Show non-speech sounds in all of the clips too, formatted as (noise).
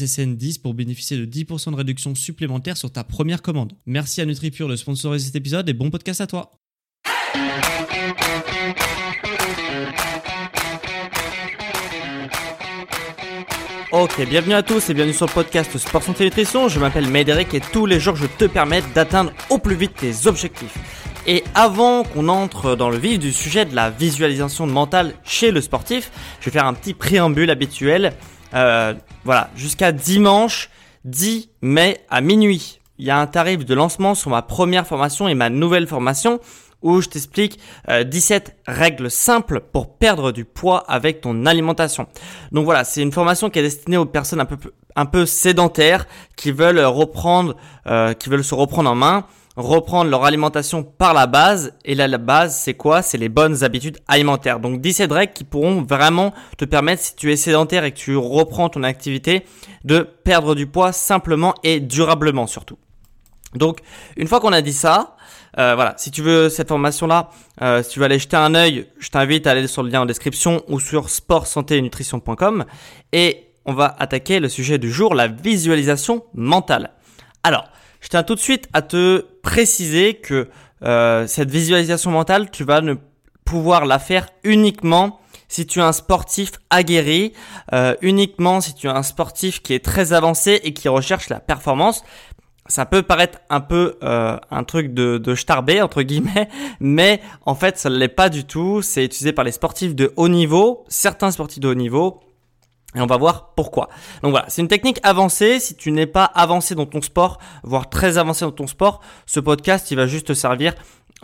SSN10 pour bénéficier de 10% de réduction supplémentaire sur ta première commande. Merci à NutriPure de sponsoriser cet épisode et bon podcast à toi. Ok, bienvenue à tous et bienvenue sur le podcast Sport Santé Nutrition. Je m'appelle Médéric et tous les jours je te permets d'atteindre au plus vite tes objectifs. Et avant qu'on entre dans le vif du sujet de la visualisation mentale chez le sportif, je vais faire un petit préambule habituel. Euh, voilà, jusqu'à dimanche 10 mai à minuit. Il y a un tarif de lancement sur ma première formation et ma nouvelle formation où je t'explique 17 euh, règles simples pour perdre du poids avec ton alimentation. Donc voilà, c'est une formation qui est destinée aux personnes un peu un peu sédentaires qui veulent reprendre euh, qui veulent se reprendre en main reprendre leur alimentation par la base. Et là, la base, c'est quoi? C'est les bonnes habitudes alimentaires. Donc 17 règles qui pourront vraiment te permettre, si tu es sédentaire et que tu reprends ton activité, de perdre du poids simplement et durablement surtout. Donc une fois qu'on a dit ça, euh, voilà, si tu veux cette formation-là, euh, si tu veux aller jeter un œil, je t'invite à aller sur le lien en description ou sur nutrition.com et on va attaquer le sujet du jour, la visualisation mentale. Alors, je tiens tout de suite à te préciser que euh, cette visualisation mentale, tu vas ne pouvoir la faire uniquement si tu es un sportif aguerri, euh, uniquement si tu es un sportif qui est très avancé et qui recherche la performance. Ça peut paraître un peu euh, un truc de, de starbé entre guillemets, (laughs) mais en fait ça ne l'est pas du tout. C'est utilisé par les sportifs de haut niveau, certains sportifs de haut niveau, et on va voir pourquoi. Donc voilà, c'est une technique avancée. Si tu n'es pas avancé dans ton sport, voire très avancé dans ton sport, ce podcast, il va juste te servir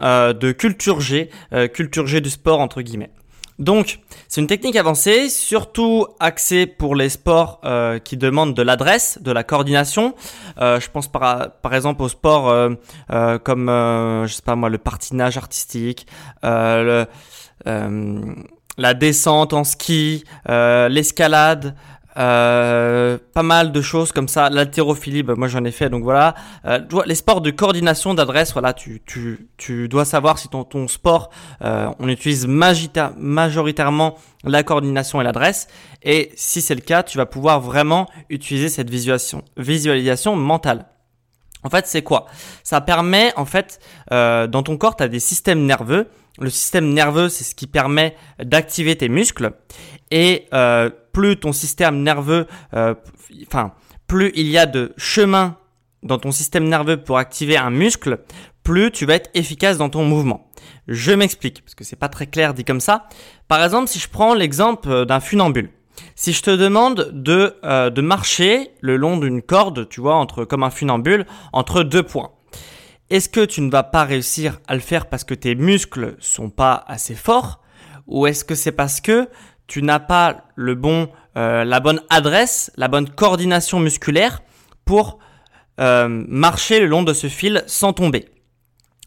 euh, de culture G, euh, culture G du sport entre guillemets. Donc, c'est une technique avancée, surtout axée pour les sports euh, qui demandent de l'adresse, de la coordination. Euh, je pense par, par exemple aux sports euh, comme, je sais pas moi, le patinage artistique, le la descente en ski, euh, l'escalade, euh, pas mal de choses comme ça, l'haltérophilie, bah, moi j'en ai fait, donc voilà. Euh, les sports de coordination d'adresse, voilà, tu, tu, tu dois savoir si ton, ton sport, euh, on utilise majoritairement la coordination et l'adresse, et si c'est le cas, tu vas pouvoir vraiment utiliser cette visualisation, visualisation mentale. En fait, c'est quoi? Ça permet, en fait, euh, dans ton corps, tu as des systèmes nerveux le système nerveux, c'est ce qui permet d'activer tes muscles. Et euh, plus ton système nerveux, euh, enfin, plus il y a de chemin dans ton système nerveux pour activer un muscle, plus tu vas être efficace dans ton mouvement. Je m'explique, parce que c'est pas très clair dit comme ça. Par exemple, si je prends l'exemple d'un funambule. Si je te demande de, euh, de marcher le long d'une corde, tu vois, entre comme un funambule, entre deux points. Est-ce que tu ne vas pas réussir à le faire parce que tes muscles sont pas assez forts ou est-ce que c'est parce que tu n'as pas le bon, euh, la bonne adresse, la bonne coordination musculaire pour euh, marcher le long de ce fil sans tomber?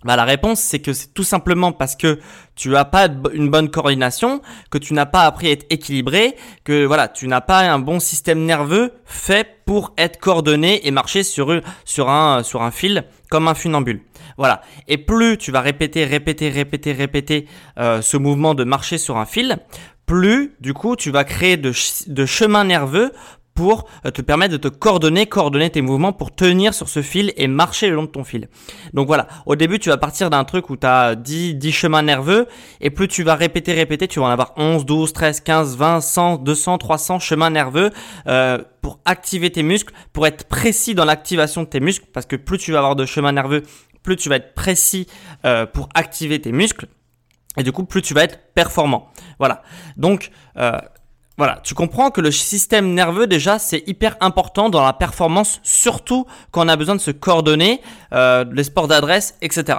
Bah, la réponse, c'est que c'est tout simplement parce que tu n'as pas une bonne coordination, que tu n'as pas appris à être équilibré, que voilà, tu n'as pas un bon système nerveux fait pour être coordonné et marcher sur, sur, un, sur un fil comme un funambule. Voilà. Et plus tu vas répéter, répéter, répéter, répéter euh, ce mouvement de marcher sur un fil, plus du coup tu vas créer de, de chemins nerveux pour euh, te permettre de te coordonner, coordonner tes mouvements pour tenir sur ce fil et marcher le long de ton fil. Donc voilà, au début tu vas partir d'un truc où tu as 10, 10 chemins nerveux et plus tu vas répéter, répéter, tu vas en avoir 11, 12, 13, 15, 20, 100, 200, 300 chemins nerveux euh, pour activer tes muscles, pour être précis dans l'activation de tes muscles parce que plus tu vas avoir de chemins nerveux, plus tu vas être précis euh, pour activer tes muscles. Et du coup, plus tu vas être performant. Voilà. Donc, voilà, tu comprends que le système nerveux déjà c'est hyper important dans la performance, surtout quand on a besoin de se coordonner, euh, les sports d'adresse, etc.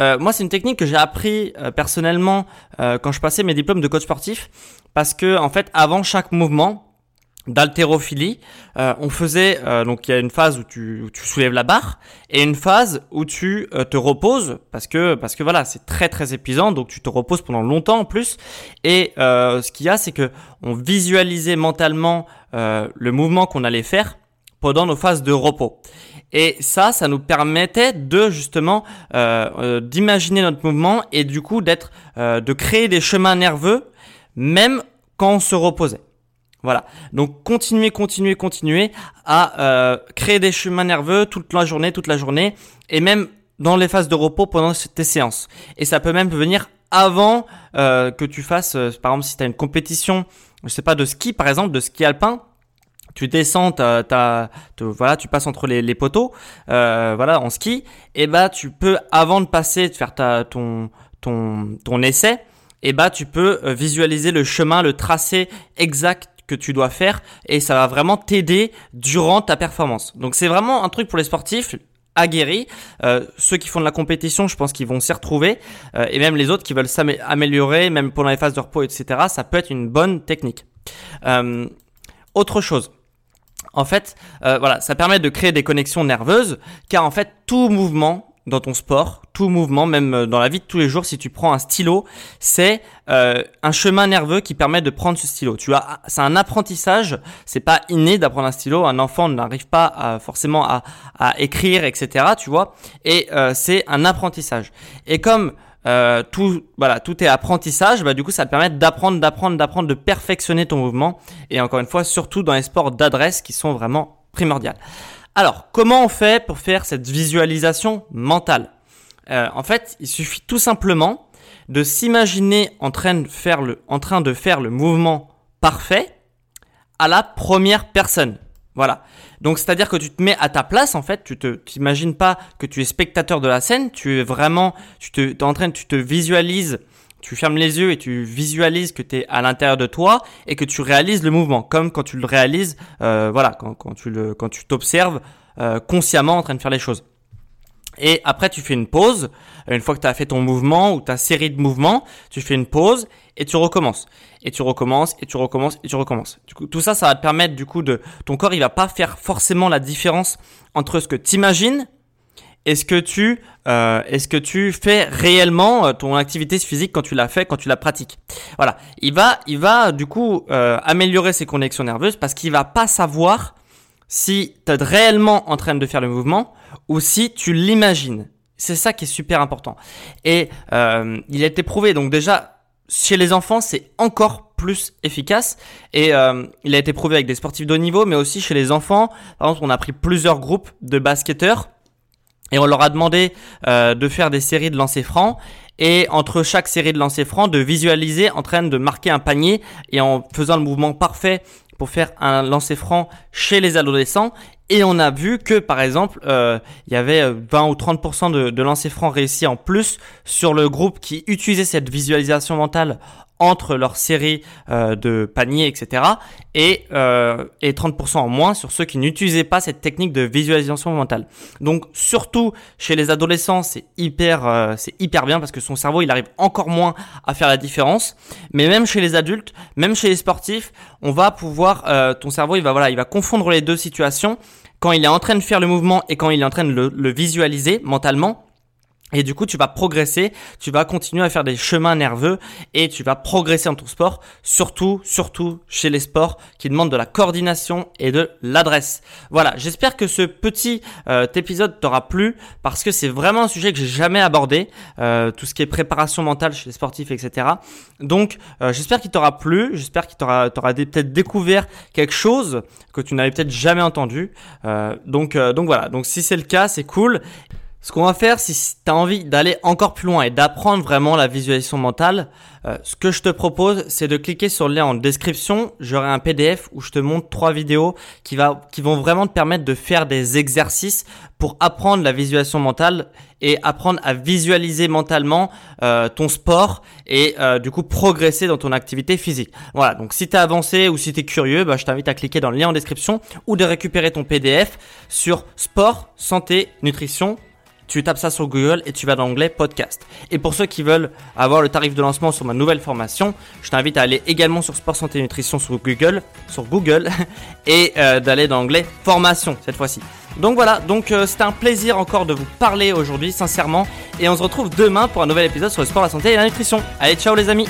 Euh, moi c'est une technique que j'ai appris euh, personnellement euh, quand je passais mes diplômes de coach sportif, parce que en fait avant chaque mouvement, d'haltérophilie, euh, on faisait euh, donc il y a une phase où tu, soulèves la barre et une phase où tu euh, te reposes parce que parce que voilà c'est très très épuisant. Donc tu te reposes pendant longtemps en plus. Et euh, ce qu'il y a c'est que on visualisait mentalement le mouvement qu'on allait faire pendant nos phases de repos. Et ça ça nous permettait de justement d'imaginer notre mouvement et du coup d'être de créer des chemins nerveux même quand on se reposait voilà. Donc continuez, continuez, continuez à euh, créer des chemins nerveux toute la journée, toute la journée, et même dans les phases de repos pendant tes séances. Et ça peut même venir avant euh, que tu fasses, euh, par exemple, si tu as une compétition, je sais pas, de ski par exemple, de ski alpin, tu descends, tu passes entre les, poteaux, voilà, en ski, et bah tu peux avant de passer, de faire ton, ton, essai, et bah tu peux visualiser le chemin, le tracé exact que tu dois faire et ça va vraiment t'aider durant ta performance. Donc c'est vraiment un truc pour les sportifs aguerris. Euh, ceux qui font de la compétition, je pense qu'ils vont s'y retrouver. Euh, et même les autres qui veulent s'améliorer, même pendant les phases de repos, etc. Ça peut être une bonne technique. Euh, autre chose. En fait, voilà, ça permet de créer des connexions nerveuses, car en fait, tout mouvement dans ton sport, tout mouvement, même euh, dans la vie de tous les jours, si tu prends un stylo, c'est euh, un chemin nerveux qui permet de prendre ce stylo. Tu as, c'est un apprentissage. C'est pas inné d'apprendre un stylo. Un enfant n'arrive pas forcément à, à, écrire, etc. Tu vois. Et euh, c'est un apprentissage. Et comme euh, tout, voilà, tout est apprentissage, bah, du coup, ça te permet d'apprendre, d'apprendre, d'apprendre, de perfectionner ton mouvement. Et encore une fois, surtout dans les sports d'adresse qui sont vraiment primordiales. Alors, comment on fait pour faire cette visualisation mentale euh, En fait, il suffit tout simplement de s'imaginer en train de faire le, mouvement parfait à la première personne. Voilà. Donc c'est-à-dire que tu te mets à ta place en fait, tu te t'imagines pas que tu es spectateur de la scène, tu es vraiment tu es en train tu te visualises, tu fermes les yeux et tu visualises que tu es à l'intérieur de toi et que tu réalises le mouvement comme quand tu le réalises euh, voilà, quand, quand tu le quand tu t'observes euh, consciemment en train de faire les choses. Et après, tu fais une pause. Une fois que tu as fait ton mouvement ou ta série de mouvements, tu fais une pause et tu recommences. Et tu recommences, et tu recommences, et tu recommences. Du coup, tout ça, ça va te permettre, du coup, de, ton corps, il va pas faire forcément la différence entre ce que tu imagines et ce que tu, euh, est-ce que tu fais réellement euh, ton activité physique quand tu l'as fait, quand tu la pratiques? Voilà. Il va, il va, du coup, euh, améliorer ses connexions nerveuses parce qu'il va pas savoir si tu es réellement en train de faire le mouvement ou si tu l'imagines. C'est ça qui est super important. Et euh, il a été prouvé, donc déjà, chez les enfants, c'est encore plus efficace. Et euh, il a été prouvé avec des sportifs de haut niveau, mais aussi chez les enfants. Par exemple, on a pris plusieurs groupes de basketteurs et on leur a demandé euh, de faire des séries de lancers francs. Et entre chaque série de lancers francs de visualiser en train de marquer un panier et en faisant le mouvement parfait pour faire un lancer franc chez les adolescents et on a vu que par exemple euh, il y avait 20 euh, ou 30% de, de lancers francs réussis en plus sur le groupe qui utilisait cette visualisation mentale entre leur série euh, de paniers, etc. Et, euh, et 30% en moins sur ceux qui n'utilisaient pas cette technique de visualisation mentale. Donc surtout chez les adolescents, c'est hyper, euh, c'est hyper bien parce que son cerveau, il arrive encore moins à faire la différence. Mais même chez les adultes, même chez les sportifs, on va pouvoir, euh, ton cerveau, il va voilà, il va confondre les deux situations quand il est en train de faire le mouvement et quand il est en train de le, visualiser mentalement Et du coup, tu vas progresser, tu vas continuer à faire des chemins nerveux et tu vas progresser dans ton sport, surtout, surtout chez les sports qui demandent de la coordination et de l'adresse. Voilà, j'espère que ce petit euh, épisode t'aura plu parce que c'est vraiment un sujet que j'ai jamais abordé, euh, tout ce qui est préparation mentale chez les sportifs, etc. Donc, euh, j'espère qu'il t'aura plu, j'espère qu'il t'aura, t'aura peut-être découvert quelque chose que tu n'avais peut-être jamais entendu. donc, donc voilà, donc si c'est le cas, c'est cool. Ce qu'on va faire, si tu as envie d'aller encore plus loin et d'apprendre vraiment la visualisation mentale, euh, ce que je te propose, c'est de cliquer sur le lien en description. J'aurai un PDF où je te montre trois vidéos qui, vont vraiment te permettre de faire des exercices pour apprendre la visualisation mentale et apprendre à visualiser mentalement euh, ton sport et euh, du coup progresser dans ton activité physique. Voilà, donc si tu as avancé ou si tu es curieux, bah, je t'invite à cliquer dans le lien en description ou de récupérer ton PDF sur sport, santé, nutrition tu tapes ça sur Google et tu vas dans l'onglet podcast. Et pour ceux qui veulent avoir le tarif de lancement sur ma nouvelle formation, je t'invite à aller également sur Sport Santé Nutrition sur Google, sur Google (laughs) et euh, d'aller dans l'onglet formation cette fois-ci. Donc voilà, donc euh, c'était un plaisir encore de vous parler aujourd'hui sincèrement et on se retrouve demain pour un nouvel épisode sur le sport, la santé et la nutrition. Allez, ciao les amis